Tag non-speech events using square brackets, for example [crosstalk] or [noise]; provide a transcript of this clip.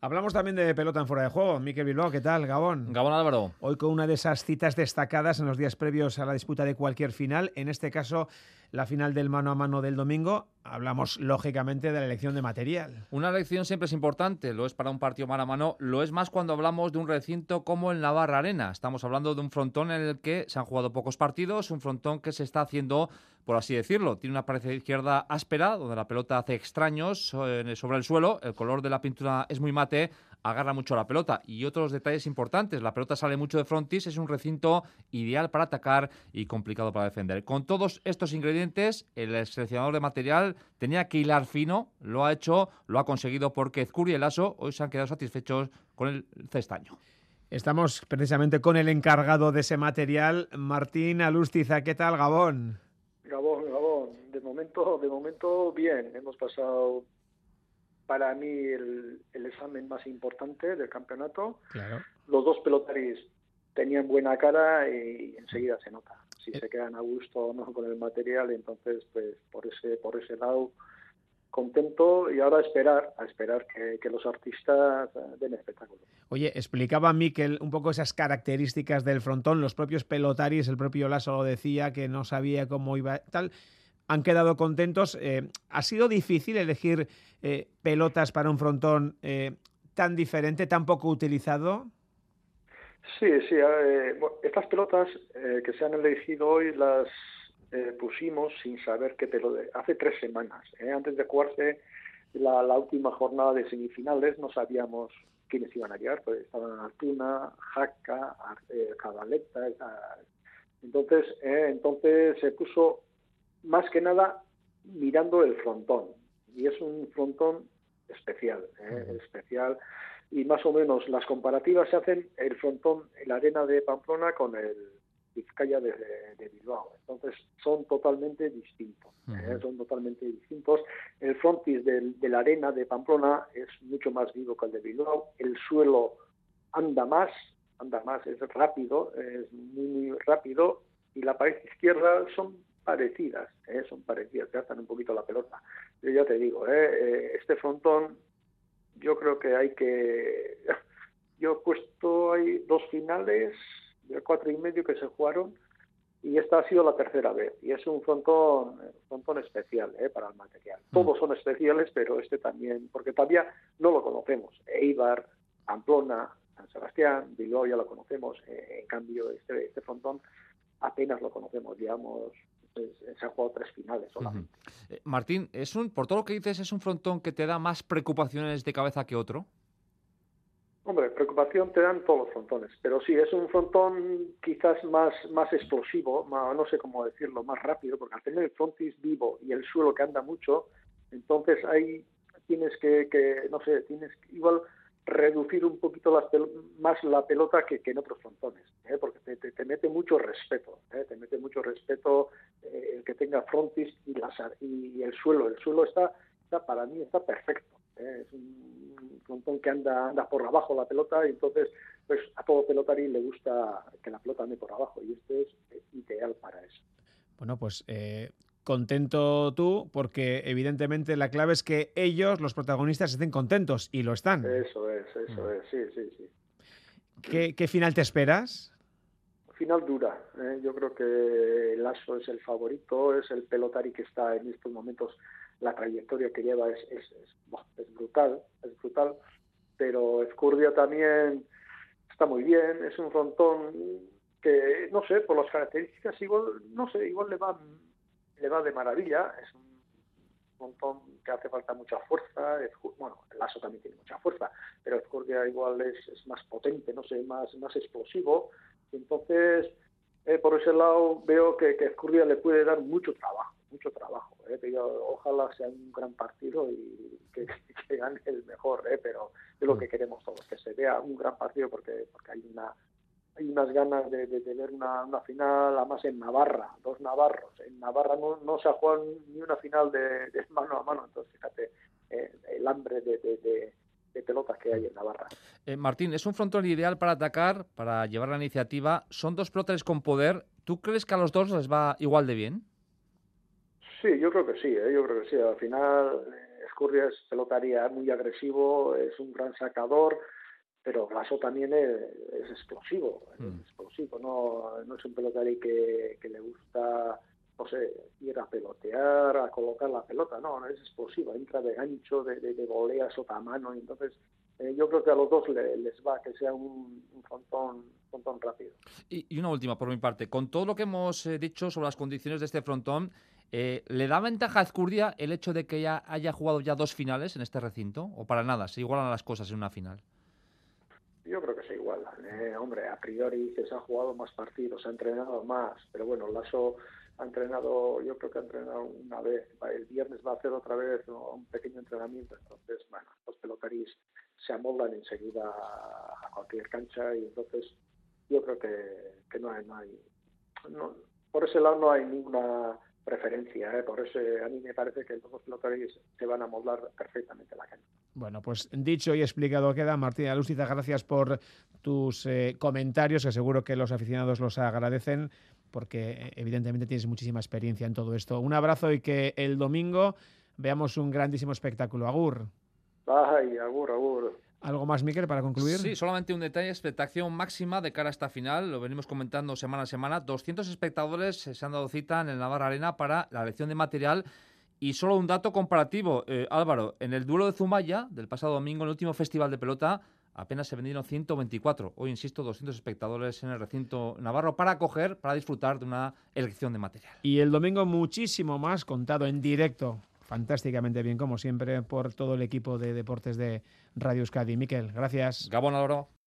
Hablamos también de pelota en fuera de juego. Miquel Bilbao, ¿qué tal? Gabón. Gabón Álvaro. Hoy con una de esas citas destacadas en los días previos a la disputa de cualquier final, en este caso la final del mano a mano del domingo. Hablamos lógicamente de la elección de material. Una elección siempre es importante, lo es para un partido mano a mano, lo es más cuando hablamos de un recinto como el Navarra Arena. Estamos hablando de un frontón en el que se han jugado pocos partidos, un frontón que se está haciendo, por así decirlo, tiene una pared izquierda áspera, donde la pelota hace extraños eh, sobre el suelo, el color de la pintura es muy mate, agarra mucho la pelota. Y otros detalles importantes, la pelota sale mucho de frontis, es un recinto ideal para atacar y complicado para defender. Con todos estos ingredientes, el seleccionador de material tenía que hilar fino, lo ha hecho, lo ha conseguido porque Ezcuri y el Aso hoy se han quedado satisfechos con el cestaño. Estamos precisamente con el encargado de ese material, Martín Alustiza. ¿Qué tal, Gabón? Gabón, Gabón. De momento, de momento bien. Hemos pasado para mí el, examen más importante del campeonato. Los dos pelotaris tenían buena cara y enseguida se nota si se quedan a gusto o no con el material. Entonces, pues por ese por ese lado contento y ahora a esperar, a esperar que, los artistas eh, den espectáculo. Oye, explicaba Miquel un poco esas características del frontón, los propios pelotaris, el propio Lasso lo decía, que no sabía cómo iba tal han quedado contentos. Eh, ¿Ha sido difícil elegir eh, pelotas para un frontón eh, tan diferente, tan poco utilizado? Sí, sí. estas pelotas que se han elegido hoy las pusimos sin saber qué pelota. Hace tres semanas, antes de jugarse la, última jornada de semifinales, no sabíamos quiénes iban a llegar. Pues estaban Artuna, Jaca, Cabaleta. Entonces, entonces se puso más que nada mirando el frontón. Y es un frontón especial, ¿eh? especial. Y más o menos las comparativas se hacen el frontón, la arena de Pamplona con el Vizcaya de, Bilbao. Entonces son totalmente distintos. ¿eh? Son totalmente distintos. El frontis de la arena de Pamplona es mucho más vivo que el de Bilbao. El suelo anda más, anda más, es rápido, es muy, muy rápido. Y la pared izquierda son parecidas, ¿eh? son parecidas, gastan un poquito la pelota. Yo ya te digo, ¿eh? ¿eh? este frontón, yo creo que hay que... [laughs] Yo he puesto ahí dos finales de cuatro y medio que se jugaron y esta ha sido la tercera vez y es un frontón, frontón especial ¿eh? para el material. Mm. Todos son especiales, pero este también, porque todavía no lo conocemos. Eibar, Pamplona, San Sebastián, Bilbao ya lo conocemos, eh, en cambio este, este frontón apenas lo conocemos, digamos, se han jugado tres finales solamente. Eh, Martín, es un, por todo lo que dices, ¿es un frontón que te da más preocupaciones de cabeza que otro? Hombre, preocupación te dan todos los frontones, pero sí, es un frontón quizás más, más explosivo, no sé ccómo decirlo, más rápido, porque al tener el frontis vivo y el suelo que anda mucho, entonces ahí tienes que, que no sé, tienes igual reducir un poquito más la pelota que, en otros frontones, ¿eh? porque te, mete mucho respeto, ¿eh? te mete mucho respeto eh, el que tenga frontis y, y el suelo. El suelo está, está para mí está perfecto. Es un frontón que anda, anda por abajo la pelota y entonces pues a todo pelotari le gusta que la pelota ande por abajo y este es ideal para eso. Bueno, pues contento tú, porque evidentemente la clave es que ellos, los protagonistas, estén contentos y lo están. Eso es, eso mm. es, sí, sí, sí. ¿Qué, final te esperas? Final dura. ¿eh? Yo creo que Lasso es el favorito, es el pelotari que está en estos momentos, la trayectoria que lleva es, es, es, brutal, es brutal, pero Escurdia también está muy bien, es un frontón que, no sé, por las características, igual, no sé, igual le va le va de maravilla, es un montón que hace falta mucha fuerza, bueno, el lazo también tiene mucha fuerza, pero el igual es, más potente, no sé, más, más explosivo, entonces eh, por ese lado veo que, que le puede dar mucho trabajo, mucho trabajo, eh, ojalá sea un gran partido y [laughs] que, gane el mejor, eh, pero es lo mm. que queremos todos, que se vea un gran partido porque, porque hay una hay unas ganas de, tener una, final, además en Navarra, dos navarros. En Navarra no, no se ha jugado ni una final de, [laughs] mano a mano, entonces fíjate eh, el hambre de, pelotas que hay en Navarra. Eh, Martín, es un frontón ideal para atacar, para llevar la iniciativa. Son dos pelotas con poder. ¿Tú crees que a los dos les va igual de bien? Sí, yo creo que sí, ¿eh? yo creo que sí. Al final, Azcurria es pelotaría muy agresivo, es un gran sacador, pero Lasso también es, explosivo, es mm. explosivo, no, no es un pelotario que, que le gusta no sé, ir a pelotear, a colocar la pelota, no, no es explosivo, entra de gancho, de, de, de volea sota mano, entonces eh, yo creo que a los dos les va que sea un, un frontón, frontón rápido. Y, una última por mi parte, con todo lo que hemos eh, dicho sobre las condiciones de este frontón, eh, ¿le da ventaja a Azcurdia el hecho de que ya haya jugado ya dos finales en este recinto? ¿O para nada? ¿Se igualan las cosas en una final? Yo creo que se igualan. hombre, a priori se ha jugado más partidos, ha entrenado más, pero bueno, Lasso ha entrenado, yo creo que ha entrenado una vez, el viernes va a hacer otra vez un pequeño entrenamiento, entonces, bueno, los pelotaris se amoldan enseguida a cualquier cancha y entonces yo creo que, no hay, no hay por ese lado no hay ninguna preferencia, ¿eh? por eso a mí me parece que los pelotaris se van a moldar perfectamente la cancha. Bueno, pues dicho y explicado queda. Martina Lúciza, gracias por tus eh, comentarios, que seguro que los aficionados los agradecen porque eh, evidentemente tienes muchísima experiencia en todo esto. Un abrazo y que el domingo veamos un grandísimo espectáculo. Agur. Ay, agur, agur. ¿Algo más, Miquel, para concluir? Sí, solamente un detalle, expectación máxima de cara a esta final, lo venimos comentando semana a semana, 200 espectadores se han dado cita en el Navarra Arena para la elección de material y solo un dato comparativo, eh, Álvaro, en el duelo de Zumaya del pasado domingo, en el último festival de pelota, apenas se vendieron 124. Hoy, insisto, 200 espectadores en el recinto navarro para acoger, para disfrutar de una elección de material. Y el domingo muchísimo más contado en directo. Fantásticamente bien, como siempre, por todo el equipo de deportes de Radio Euskadi. Miquel, gracias. Gabón Álvaro.